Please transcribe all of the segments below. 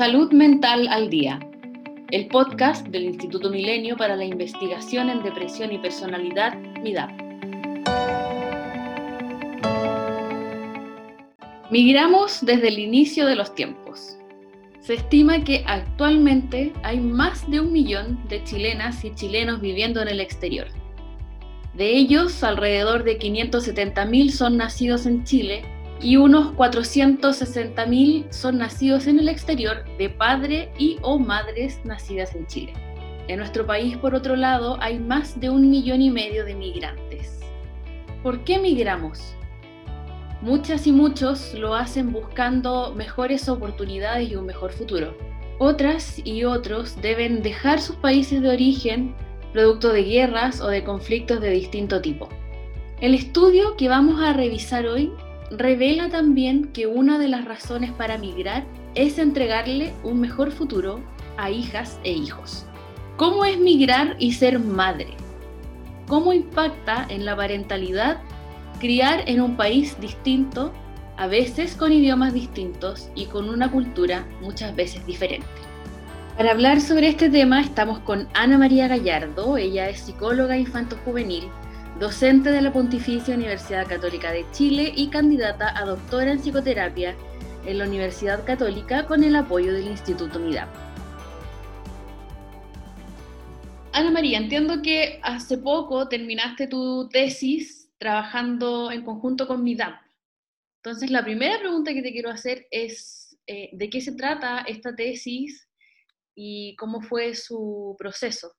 Salud Mental al Día, el podcast del Instituto Milenio para la Investigación en Depresión y Personalidad, MIDAP. Migramos desde el inicio de los tiempos. Se estima que actualmente hay más de un millón de chilenas y chilenos viviendo en el exterior. De ellos, alrededor de 570.000 son nacidos en Chile y unos 460.000 son nacidos en el exterior de padre y o madres nacidas en Chile. En nuestro país, por otro lado, hay más de un millón y medio de migrantes. ¿Por qué migramos? Muchas y muchos lo hacen buscando mejores oportunidades y un mejor futuro. Otras y otros deben dejar sus países de origen producto de guerras o de conflictos de distinto tipo. El estudio que vamos a revisar hoy revela también que una de las razones para migrar es entregarle un mejor futuro a hijas e hijos. ¿Cómo es migrar y ser madre? ¿Cómo impacta en la parentalidad criar en un país distinto, a veces con idiomas distintos y con una cultura muchas veces diferente. Para hablar sobre este tema estamos con Ana María Gallardo, ella es psicóloga infanto-juvenil, docente de la Pontificia Universidad Católica de Chile y candidata a doctora en psicoterapia en la Universidad Católica con el apoyo del Instituto MIDAP. Ana María, entiendo que hace poco terminaste tu tesis trabajando en conjunto con MIDAP. Entonces, la primera pregunta que te quiero hacer es, eh, ¿de qué se trata esta tesis y cómo fue su proceso?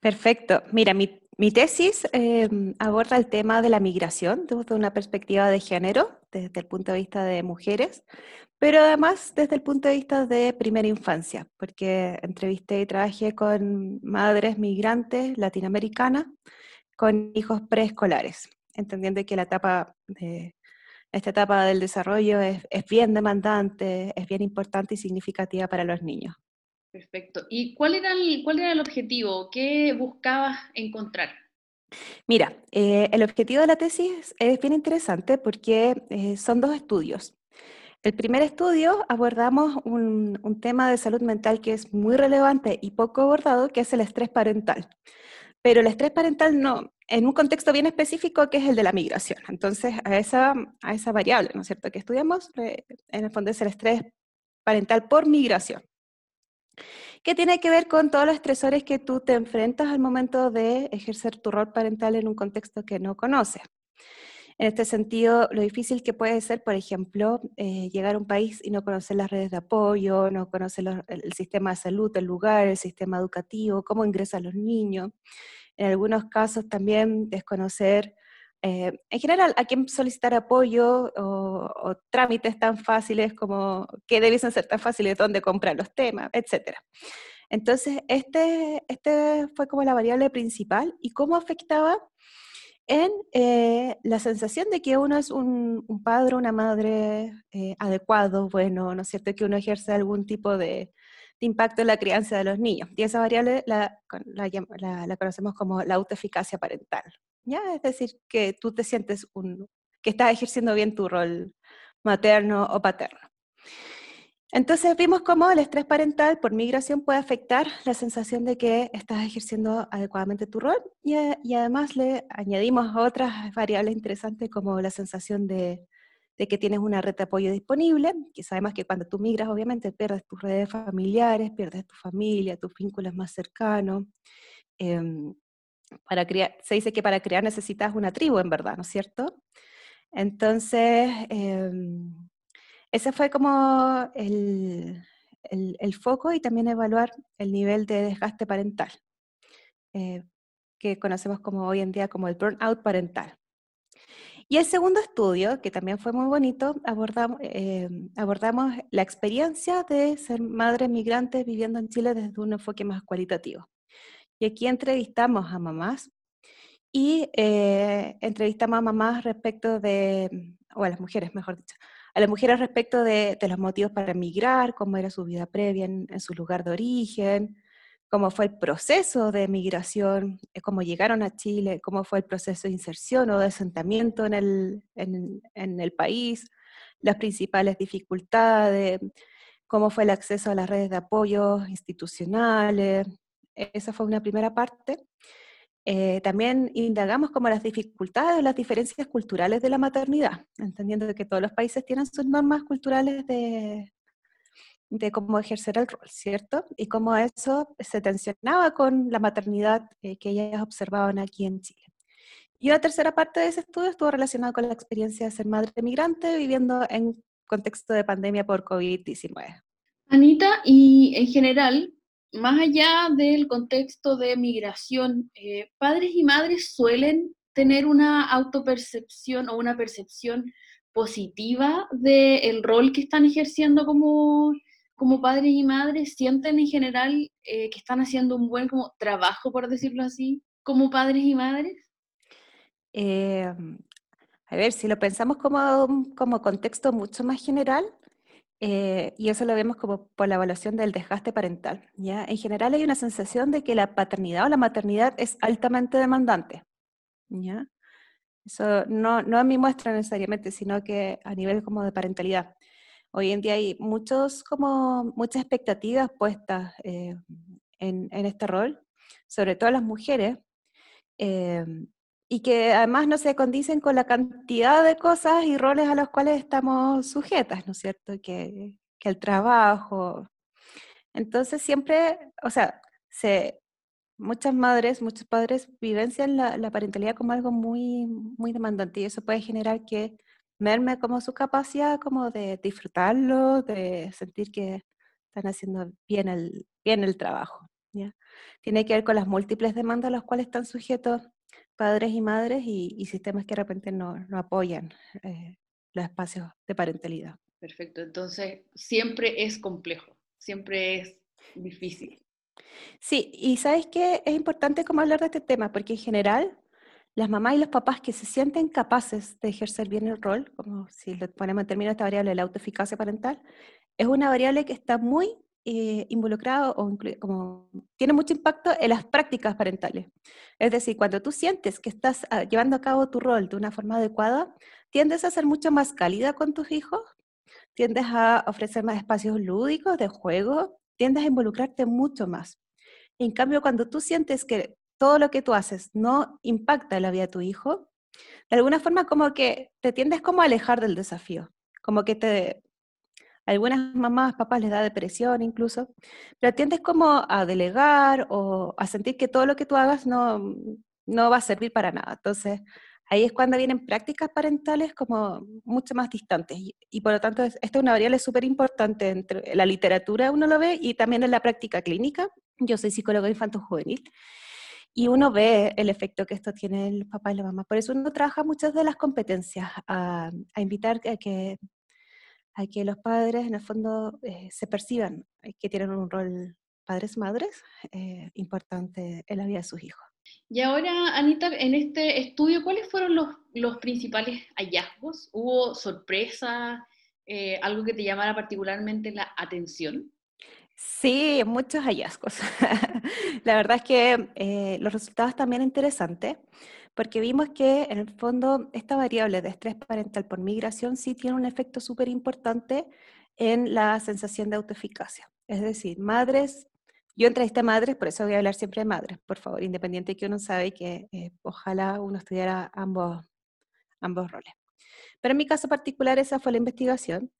Perfecto. Mira, mi, tesis em, aborda el tema de la migración desde una perspectiva de género, desde el punto de vista de mujeres, pero además desde el punto de vista de primera infancia, porque entrevisté y trabajé con madres migrantes latinoamericanas con hijos preescolares, entendiendo que la etapa esta etapa del desarrollo es, bien demandante, es bien importante y significativa para los niños. Perfecto. ¿Y cuál era el, objetivo? ¿Qué buscabas encontrar? Mira, eh, el objetivo de la tesis es bien interesante porque eh, son dos estudios. El primer estudio abordamos un, un, tema de salud mental que es muy relevante y poco abordado, que es el estrés parental pero el estrés parental no, en un contexto bien específico que es el de la migración. Entonces, a esa, a esa variable, ¿no es cierto?, que estudiamos, eh, en el fondo es el estrés parental por migración, que tiene que ver con todos los estresores que tú te enfrentas al momento de ejercer tu rol parental en un contexto que no conoces. En este sentido, lo difícil que puede ser, por ejemplo, eh, llegar a un país y no conocer las redes de apoyo, no conocer el sistema de salud, el lugar, el sistema educativo, cómo ingresan los niños. En algunos casos también desconocer, eh, en general, a quién solicitar apoyo o, trámites tan fáciles como qué debiesen ser tan fáciles, dónde comprar los temas, etc. Entonces, este, este fue como la variable principal y cómo afectaba en eh, la sensación de que uno es un, padre, una madre eh, adecuado, bueno, ¿no es cierto? Que uno ejerce algún tipo de, impacto en la crianza de los niños. Y esa variable la, conocemos como la autoeficacia parental. ¿Ya? Es decir, que tú te sientes un, que estás ejerciendo bien tu rol materno o paterno. Entonces vimos cómo el estrés parental por migración puede afectar la sensación de que estás ejerciendo adecuadamente tu rol y, además le añadimos otras variables interesantes como la sensación de, que tienes una red de apoyo disponible, que sabemos que cuando tú migras obviamente pierdes tus redes familiares, pierdes tu familia, tus vínculos más cercanos. Em, para se dice que para crear necesitas una tribu en verdad, ¿no es cierto? Entonces, em, ese fue como el, foco y también evaluar el nivel de desgaste parental, eh, que conocemos como hoy en día como el burnout parental. Y el segundo estudio, que también fue muy bonito, abordamos, eh, abordamos la experiencia de ser madres migrantes viviendo en Chile desde un enfoque más cualitativo. Y aquí entrevistamos a mamás y eh, entrevistamos a mamás respecto de, o a las mujeres, mejor dicho, a las mujeres respecto de, los motivos para emigrar, cómo era su vida previa en, su lugar de origen, cómo fue el proceso de migración, eh, cómo llegaron a Chile, cómo fue el proceso de inserción o de asentamiento en el, en, el país, las principales dificultades, cómo fue el acceso a las redes de apoyo institucionales. Esa fue una primera parte. Eh, también indagamos como las dificultades o las diferencias culturales de la maternidad, entendiendo que todos los países tienen sus normas culturales de, de cómo ejercer el rol, ¿cierto? Y cómo eso se tensionaba con la maternidad eh, que ellas observaban aquí en Chile. Y una tercera parte de ese estudio estuvo relacionada con la experiencia de ser madre migrante viviendo en contexto de pandemia por COVID-19. Anita, y en general, más allá del contexto de migración, eh, padres y madres suelen tener una autopercepción o una percepción positiva del rol que están ejerciendo como, como padres y madres, sienten en general eh, que están haciendo un buen como, trabajo, por decirlo así, como padres y madres? Em, a ver, si lo pensamos como, como contexto mucho más general, eh, y eso lo vemos como por la evaluación del desgaste parental. ¿ya? En general hay una sensación de que la paternidad o la maternidad es altamente demandante. ¿ya? Eso no, no a mi muestra necesariamente, sino que a nivel como de parentalidad. Hoy en día hay muchos, como, muchas expectativas puestas eh, en, en, este rol, sobre todo las mujeres, eh, y que además no se condicen con la cantidad de cosas y roles a los cuales estamos sujetas, ¿no es cierto? Que, que el trabajo. Entonces siempre, o sea, se, muchas madres, muchos padres vivencian la, la, parentalidad como algo muy, muy demandante y eso puede generar que merme como su capacidad como de disfrutarlo, de sentir que están haciendo bien el, bien el trabajo. ¿ya? Tiene que ver con las múltiples demandas a las cuales están sujetos padres y madres y, sistemas que de repente no, no apoyan eh, los espacios de parentalidad. Perfecto, entonces siempre es complejo, siempre es difícil. Sí, y sabes que es importante como hablar de este tema, porque en general las mamás y los papás que se sienten capaces de ejercer bien el rol, como si lo ponemos en términos de esta variable, la autoeficacia parental, es una variable que está muy eh, involucrado o como tiene mucho impacto en las prácticas parentales. Es decir, cuando tú sientes que estás ah, llevando a cabo tu rol de una forma adecuada, tiendes a ser mucho más cálida con tus hijos, tiendes a ofrecer más espacios lúdicos de juego, tiendes a involucrarte mucho más. En cambio, cuando tú sientes que todo lo que tú haces no impacta en la vida de tu hijo, de alguna forma como que te tiendes como a alejar del desafío, como que te, algunas mamás, papás les da depresión incluso, pero tiendes como a delegar o a sentir que todo lo que tú hagas no, no va a servir para nada. Entonces, ahí es cuando vienen prácticas parentales como mucho más distantes. Y, por lo tanto, esta es una variable súper importante entre la literatura, uno lo ve, y también en la práctica clínica. Yo soy psicóloga infanto-juvenil. Y uno ve el efecto que esto tiene el papá y la mamá. Por eso uno trabaja muchas de las competencias, a, a invitar a que a que los padres en el fondo eh, se perciban eh, que tienen un rol padres-madres eh, importante en la vida de sus hijos. Y ahora, Anita, en este estudio, ¿cuáles fueron los, los principales hallazgos? ¿Hubo sorpresa, algo que te llamara particularmente la atención? Sí, muchos hallazgos. la verdad es que los resultados también interesantes porque vimos que en el fondo esta variable de estrés parental por migración sí tiene un efecto súper importante en la sensación de autoeficacia. Es decir, madres, yo entrevisté madres, por eso voy a hablar siempre de madres, por favor, independiente de que uno sabe que eh, ojalá uno estudiara ambos, ambos roles. Pero en mi caso particular esa fue la investigación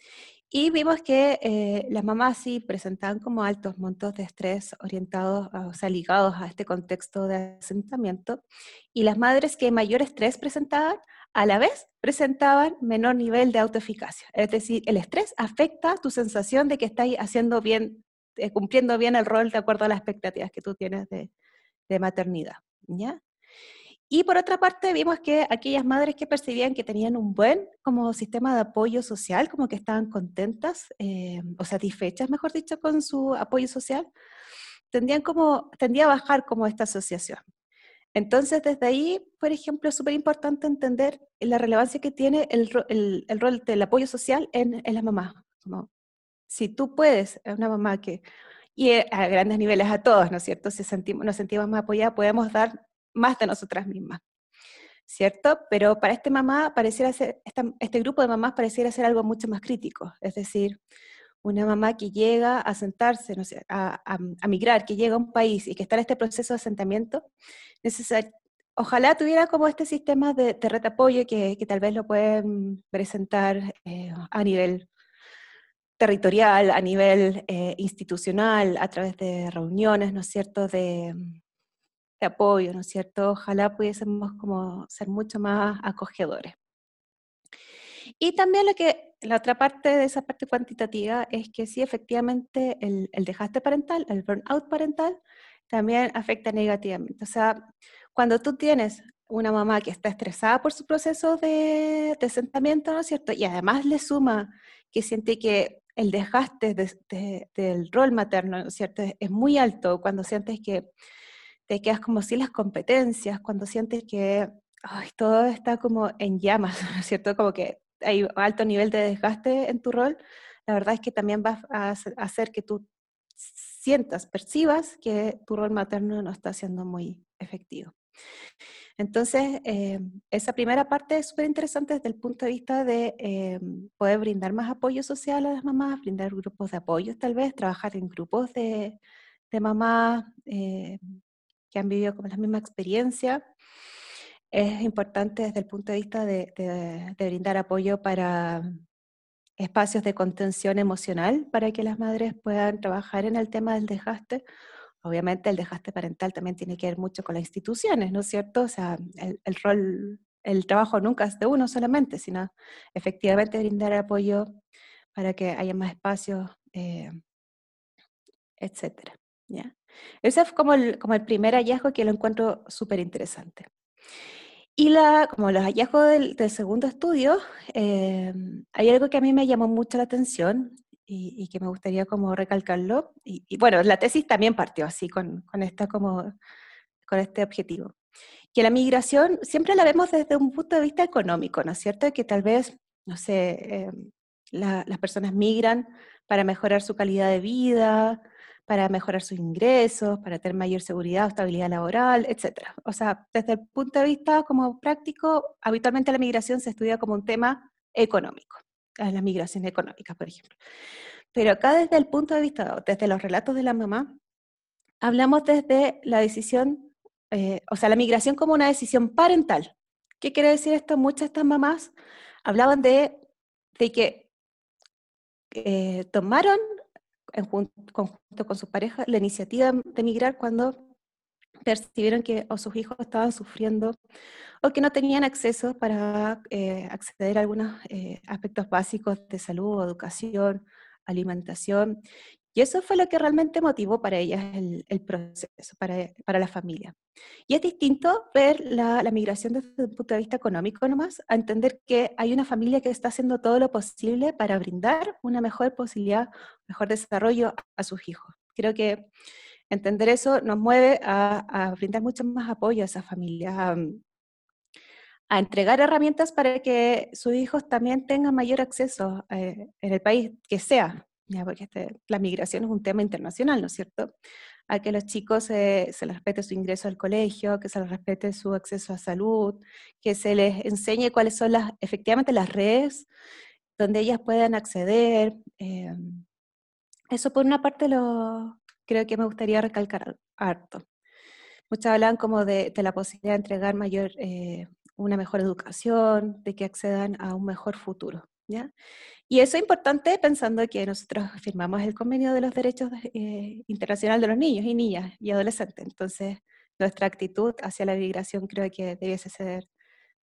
y vimos que eh, las mamás sí presentaban como altos montos de estrés orientados, o sea, ligados a este contexto de asentamiento, y las madres que mayor estrés presentaban, a la vez presentaban menor nivel de autoeficacia. Es decir, el estrés afecta tu sensación de que estás haciendo bien, eh, cumpliendo bien el rol de acuerdo a las expectativas que tú tienes de, de maternidad. ¿ya? Y por otra parte, vimos que aquellas madres que percibían que tenían un buen como sistema de apoyo social, como que estaban contentas eh, o satisfechas, mejor dicho, con su apoyo social, tendían como, tendía a bajar como esta asociación. Entonces, desde ahí, por ejemplo, es súper importante entender la relevancia que tiene el, el, rol del apoyo social en, en la mamá. Como, si tú puedes, una mamá que, y a grandes niveles a todos, ¿no es cierto? Si sentimos, nos sentimos más apoyadas, podemos dar más de nosotras mismas, ¿cierto? Pero para este mamá pareciera ser, este grupo de mamás pareciera ser algo mucho más crítico, es decir, una mamá que llega a sentarse, a, migrar, que llega a un país y que está en este proceso de asentamiento, ojalá tuviera como este sistema de, de red apoyo que, que, tal vez lo pueden presentar eh, a nivel territorial, a nivel eh, institucional, a través de reuniones, ¿no es cierto?, de, de apoyo, ¿no es cierto? Ojalá pudiésemos como ser mucho más acogedores. Y también lo que, la otra parte de esa parte cuantitativa es que sí, efectivamente, el, el desgaste parental, el burnout parental, también afecta negativamente. O sea, cuando tú tienes una mamá que está estresada por su proceso de, de asentamiento, ¿no es cierto? Y además le suma que siente que el desgaste del rol materno, ¿no es cierto? Es muy alto cuando sientes que te quedas como sin las competencias, cuando sientes que todo está como en llamas, ¿no es cierto? Como que hay alto nivel de desgaste en tu rol, la verdad es que también va a hacer que tú sientas, percibas que tu rol materno no está siendo muy efectivo. Entonces, eh, esa primera parte es súper interesante desde el punto de vista de eh, poder brindar más apoyo social a las mamás, brindar grupos de apoyo tal vez, trabajar en grupos de, de mamás eh, que han vivido como la misma experiencia. Es importante desde el punto de vista de, de brindar apoyo para espacios de contención emocional, para que las madres puedan trabajar en el tema del desgaste Obviamente el desgaste parental también tiene que ver mucho con las instituciones, ¿no es cierto? O sea, el, rol, el trabajo nunca es de uno solamente, sino efectivamente brindar apoyo para que haya más espacios, eh, etcétera. ¿ya? Ese fue como el, primer hallazgo que lo encuentro súper interesante. Y la, como los hallazgos del, segundo estudio, eh, hay algo que a mí me llamó mucho la atención y, que me gustaría como recalcarlo. Y, bueno, la tesis también partió así, con, esta como, con este objetivo. Que la migración siempre la vemos desde un punto de vista económico, ¿no es cierto? Que tal vez, no sé, em, las personas migran para mejorar su calidad de vida, para mejorar sus ingresos, para tener mayor seguridad o estabilidad laboral, etc. O sea, desde el punto de vista como práctico, habitualmente la migración se estudia como un tema económico a la migración económica, por ejemplo. Pero acá desde el punto de vista, desde los relatos de la mamá, hablamos desde la decisión, eh, o sea, la migración como una decisión parental. ¿Qué quiere decir esto? Muchas de estas mamás hablaban de, de que eh, tomaron en conjunto con su pareja la iniciativa de migrar cuando percibieron que o sus hijos estaban sufriendo o que no tenían acceso para eh, acceder a algunos eh, aspectos básicos de salud, educación, alimentación. Y eso fue lo que realmente motivó para ellas el, proceso, para, para, la familia. Y es distinto ver la, la, migración desde un punto de vista económico nomás, a entender que hay una familia que está haciendo todo lo posible para brindar una mejor posibilidad, mejor desarrollo a sus hijos. Creo que entender eso nos mueve a, brindar mucho más apoyo a esas familias, a, entregar herramientas para que sus hijos también tengan mayor acceso eh, en el país que sea, ya, porque este, la migración es un tema internacional, ¿no es cierto? A que los chicos se les respete su ingreso al colegio, que se les respete su acceso a salud, que se les enseñe cuáles son las, efectivamente las redes donde ellas puedan acceder. Eh, eso por una parte lo, creo que me gustaría recalcar harto. Muchos hablan como de, la posibilidad de entregar mayor, eh, una mejor educación, de que accedan a un mejor futuro. ¿ya? Y eso es importante pensando que nosotros firmamos el convenio de los derechos eh, internacional de los niños y niñas y adolescentes. Entonces, nuestra actitud hacia la migración creo que debiese ser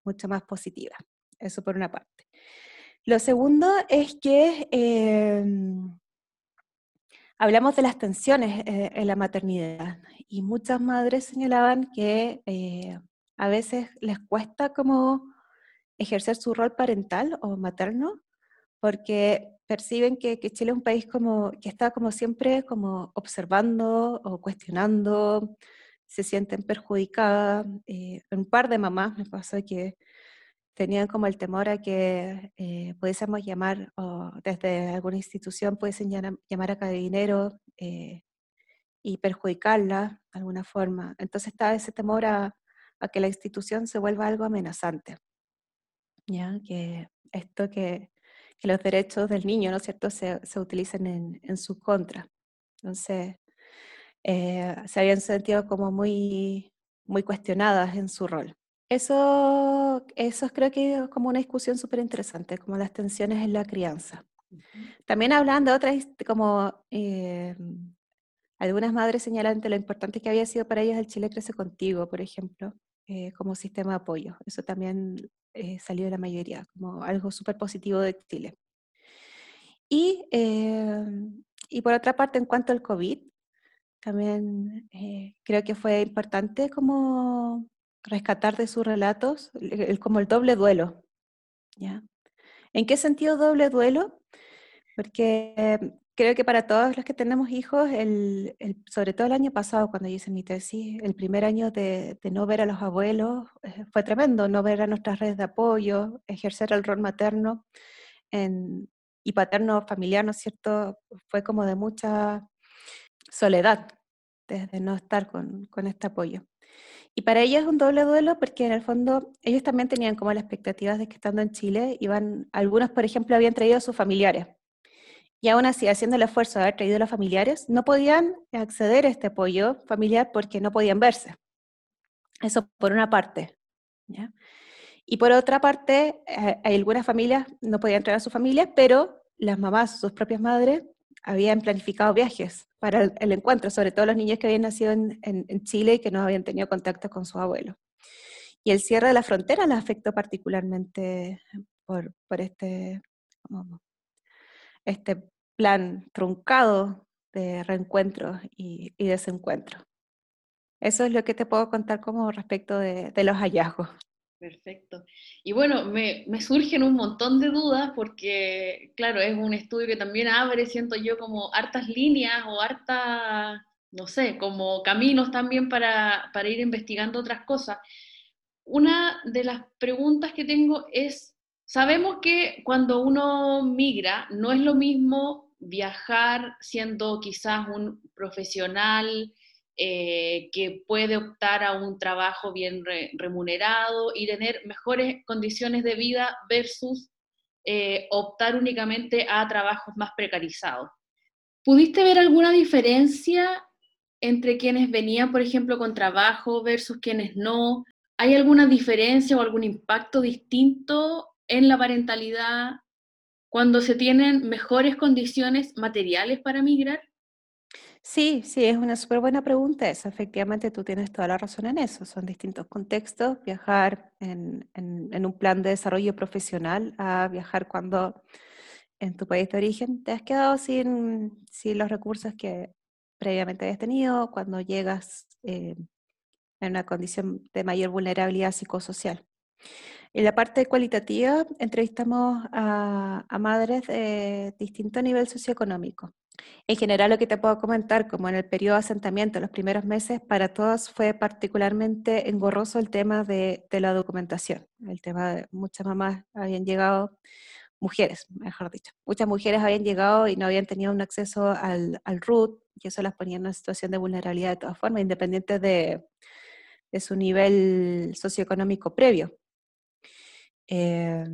mucho más positiva. Eso por una parte. Lo segundo es que eh, Hablamos de las tensiones eh, en la maternidad y muchas madres señalaban que eh, a veces les cuesta como ejercer su rol parental o materno porque perciben que, Chile es un país como que está como siempre como observando o cuestionando, se sienten perjudicadas. Eh, un par de mamás me pasó que tenían como el temor a que eh, pudiésemos llamar, o desde alguna institución pudiesen llamar a dinero eh, y perjudicarla de alguna forma. Entonces estaba ese temor a, que la institución se vuelva algo amenazante. ¿ya? Que esto que, que los derechos del niño, ¿no es cierto?, se, se utilicen en, en, su contra. Entonces, eh, se habían sentido como muy, muy cuestionadas en su rol. Eso, eso creo que es como una discusión súper interesante, como las tensiones en la crianza. También hablan de otras, como eh, algunas madres señalan de lo importante que había sido para ellas el Chile Crece Contigo, por ejemplo, eh, como sistema de apoyo. Eso también eh, salió de la mayoría, como algo súper positivo de Chile. Y, y por otra parte, en cuanto al COVID, también creo que fue importante como rescatar de sus relatos el, como el doble duelo. ¿ya? ¿En qué sentido doble duelo? Porque creo que para todos los que tenemos hijos, el, sobre todo el año pasado, cuando hice mi tesis, el primer año de, no ver a los abuelos eh, fue tremendo, no ver a nuestras redes de apoyo, ejercer el rol materno y paterno familiar, ¿no es cierto? Fue como de mucha soledad, desde no estar con, con este apoyo. Y para ellos es un doble duelo porque en el fondo ellos también tenían como las expectativas de que estando en Chile iban, algunos por ejemplo habían traído a sus familiares. Y aún así, haciendo el esfuerzo de haber traído a los familiares, no podían acceder a este apoyo familiar porque no podían verse. Eso por una parte. Y por otra parte, eh, algunas familias no podían traer a sus familias, pero las mamás, sus propias madres, habían planificado viajes para el, encuentro, sobre todo los niños que habían nacido en, Chile y que no habían tenido contacto con sus abuelos. Y el cierre de la frontera la afectó particularmente por, este, este plan truncado de reencuentro y, y, desencuentro. Eso es lo que te puedo contar como respecto de los hallazgos. Perfecto. Y bueno, me, me, surgen un montón de dudas porque, claro, es un estudio que también abre, siento yo, como hartas líneas o hartas, no sé, como caminos también para, para ir investigando otras cosas. Una de las preguntas que tengo es, sabemos que cuando uno migra no es lo mismo viajar siendo quizás un profesional, eh, que puede optar a un trabajo bien remunerado y tener mejores condiciones de vida versus eh, optar únicamente a trabajos más precarizados. ¿Pudiste ver alguna diferencia entre quienes venían, por ejemplo, con trabajo versus quienes no? ¿Hay alguna diferencia o algún impacto distinto en la parentalidad cuando se tienen mejores condiciones materiales para migrar? Sí, sí, es una súper buena pregunta esa. Efectivamente, tú tienes toda la razón en eso. Son distintos contextos. Viajar en, un plan de desarrollo profesional a viajar cuando en tu país de origen te has quedado sin, sin los recursos que previamente habías tenido, cuando llegas eh, en una condición de mayor vulnerabilidad psicosocial. En la parte cualitativa, entrevistamos a, a madres de distinto nivel socioeconómico. En general, lo que te puedo comentar, como en el periodo de asentamiento, los primeros meses, para todos fue particularmente engorroso el tema de, la documentación. El tema de muchas mamás habían llegado, mujeres, mejor dicho, muchas mujeres habían llegado y no habían tenido un acceso al, al RUT, y eso las ponía en una situación de vulnerabilidad de todas formas, independiente de, su nivel socioeconómico previo. Eh,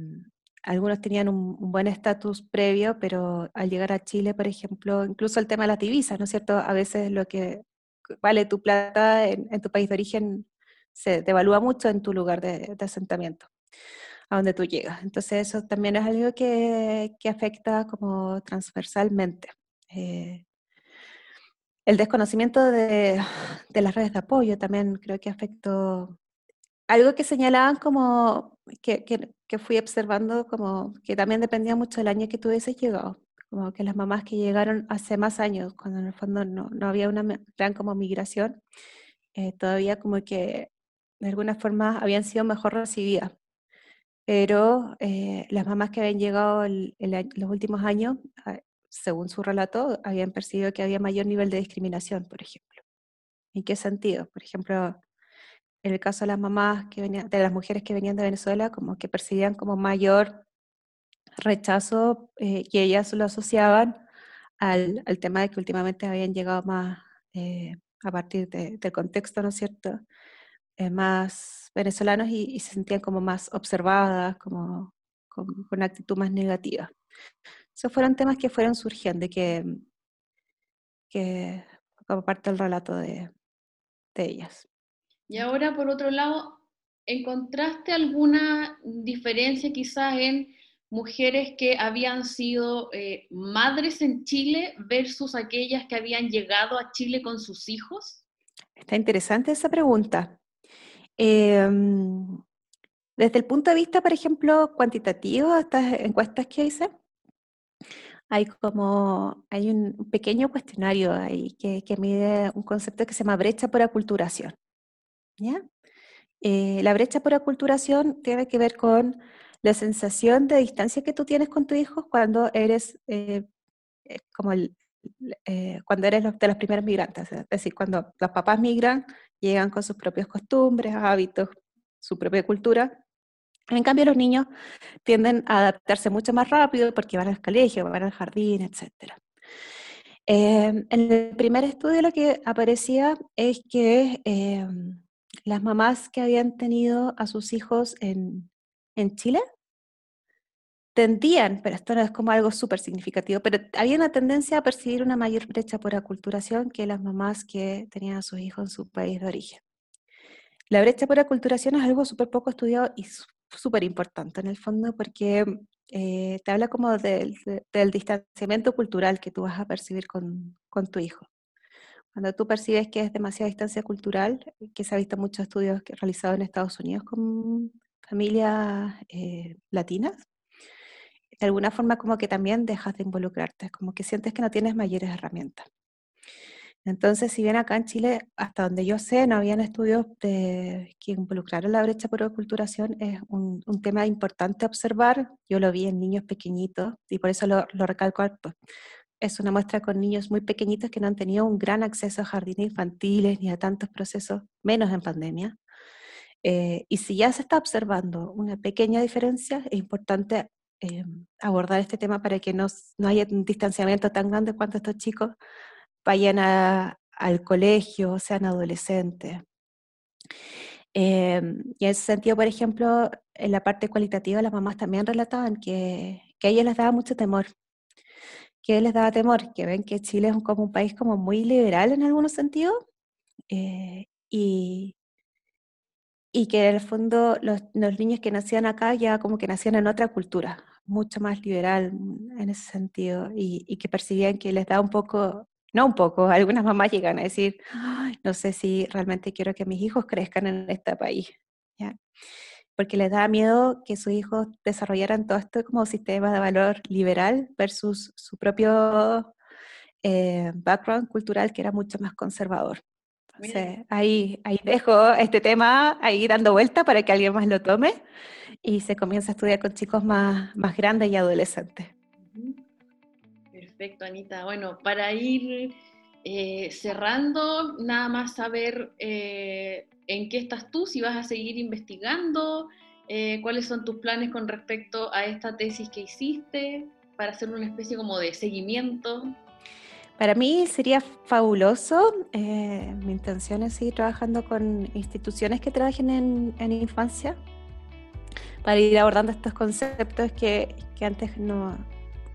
algunos tenían un, buen estatus previo, pero al llegar a Chile, por ejemplo, incluso el tema de las divisas, ¿no es cierto? A veces lo que vale tu plata en, tu país de origen se devalúa mucho en tu lugar de, asentamiento, a donde tú llegas. Entonces eso también es algo que, afecta como transversalmente. Eh, el desconocimiento de, de, las redes de apoyo también creo que afectó algo que señalaban como que, que, fui observando como que también dependía mucho del año que tú hubieses llegado, como que las mamás que llegaron hace más años, cuando en el fondo no, no había una gran como migración, eh, todavía como que de alguna forma habían sido mejor recibidas. Pero eh, las mamás que habían llegado en los últimos años, ah, según su relato, habían percibido que había mayor nivel de discriminación, por ejemplo. ¿En qué sentido? Por ejemplo, en el caso de las mamás que venían, de las mujeres que venían de Venezuela, como que percibían como mayor rechazo eh, y ellas lo asociaban al, tema de que últimamente habían llegado más eh, a partir del contexto, ¿no es cierto? Eh, más venezolanos y, se sentían como más observadas, como con, una actitud más negativa. Esos fueron temas que fueron surgiendo que, como parte del relato de ellas. Y ahora, por otro lado, ¿encontraste alguna diferencia quizás en mujeres que habían sido eh, madres en Chile versus aquellas que habían llegado a Chile con sus hijos? Está interesante esa pregunta. Em, desde el punto de vista, por ejemplo, cuantitativo, estas encuestas que hice, hay como, hay un pequeño cuestionario ahí que, mide un concepto que se llama brecha por aculturación. ¿Ya? Eh, la brecha por aculturación tiene que ver con la sensación de distancia que tú tienes con tu hijo cuando eres eh, eh, como el, cuando eres de los primeros migrantes, es decir, cuando los papás migran, llegan con sus propias costumbres, hábitos, su propia cultura. En cambio, los niños tienden a adaptarse mucho más rápido porque van al colegio, van al jardín, etc. Em, en el primer estudio lo que aparecía es que em, las mamás que habían tenido a sus hijos en, en Chile tendían, pero esto no es como algo súper significativo, pero había una tendencia a percibir una mayor brecha por aculturación que las mamás que tenían a sus hijos en su país de origen. La brecha por aculturación es algo súper poco estudiado y súper importante en el fondo porque eh, te habla como del, del, distanciamiento cultural que tú vas a percibir con, con tu hijo. Cuando tú percibes que es demasiada distancia cultural, que se ha visto muchos estudios realizados en Estados Unidos con familias eh, latinas, de alguna forma como que también dejas de involucrarte, como que sientes que no tienes mayores herramientas. Entonces, si bien acá en Chile, hasta donde yo sé, no habían estudios de, que involucraron la brecha por oculturación, es un, tema importante observar. Yo lo vi en niños pequeñitos y por eso lo, lo recalco. Es una muestra con niños muy pequeñitos que no han tenido un gran acceso a jardines infantiles ni a tantos procesos, menos en pandemia. Eh, y si ya se está observando una pequeña diferencia, es importante eh, abordar este tema para que no, no, haya un distanciamiento tan grande cuando estos chicos vayan al colegio, sean adolescentes. Em, y en ese sentido, por ejemplo, en la parte cualitativa, las mamás también relataban que, que a ellas les daba mucho temor. Que les daba temor, que ven que Chile es como un país como muy liberal en algunos sentidos, eh, y, y que en el fondo los, niños que nacían acá ya como que nacían en otra cultura, mucho más liberal en ese sentido, y, y que percibían que les da un poco, no un poco, algunas mamás llegan a decir, no sé si realmente quiero que mis hijos crezcan en este país, ¿ya? Porque les da miedo que sus hijos desarrollaran todo esto como sistema de valor liberal versus su propio eh, background cultural que era mucho más conservador ahí, ahí dejo este tema ahí dando vuelta para que alguien más lo tome y se comienza a estudiar con chicos más, más grandes y adolescentes. Perfecto, Anita. Bueno, para ir eh, cerrando, nada más saber eh, en qué estás tú, si vas a seguir investigando, eh, cuáles son tus planes con respecto a esta tesis que hiciste, para hacer una especie como de seguimiento. Para mí sería fabuloso. Eh, mi intención es seguir trabajando con instituciones que trabajen en, infancia para ir abordando estos conceptos que, antes no,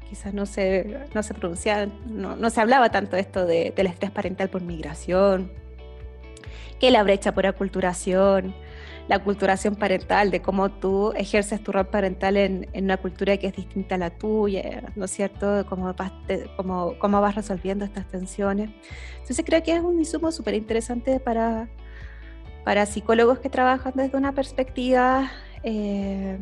quizás no se, no se pronunciaban, no, se hablaba tanto esto de, del estrés parental por migración, que la brecha por aculturación, la culturación parental, de cómo tú ejerces tu rol parental en, una cultura que es distinta a la tuya, ¿no es cierto? Cómo vas, cómo, cómo vas resolviendo estas tensiones. Entonces creo que es un insumo súper interesante para, para psicólogos que trabajan desde una perspectiva eh,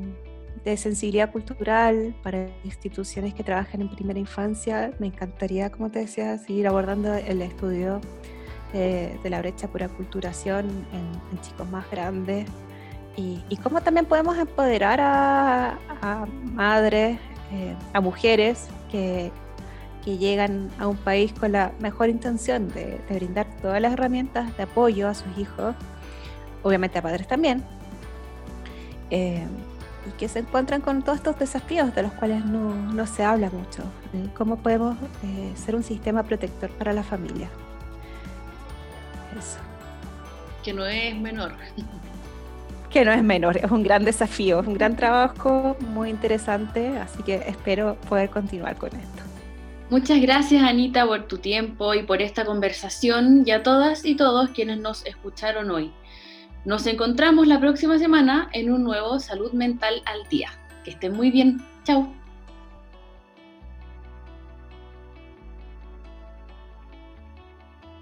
de sensibilidad cultural, para instituciones que trabajan en primera infancia. Me encantaría, como te decía, seguir abordando el estudio de la brecha por aculturación en, chicos más grandes y, cómo también podemos empoderar a, madres, eh, a mujeres que, que, llegan a un país con la mejor intención de, brindar todas las herramientas de apoyo a sus hijos, obviamente a padres también, eh, y que se encuentran con todos estos desafíos de los cuales no, no se habla mucho, cómo podemos eh, ser un sistema protector para la familia. Que no es menor. Que no es menor, es un gran desafío, es un gran trabajo, muy interesante, así que espero poder continuar con esto. Muchas gracias Anita por tu tiempo y por esta conversación y a todas y todos quienes nos escucharon hoy. Nos encontramos la próxima semana en un nuevo Salud Mental al Día. Que estén muy bien. Chao.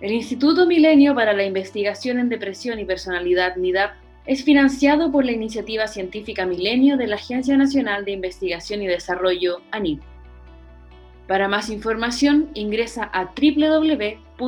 El Instituto Milenio para la Investigación en Depresión y Personalidad, NIDAP, es financiado por la Iniciativa Científica Milenio de la Agencia Nacional de Investigación y Desarrollo, ANID. Para más información, ingresa a www.midap.org.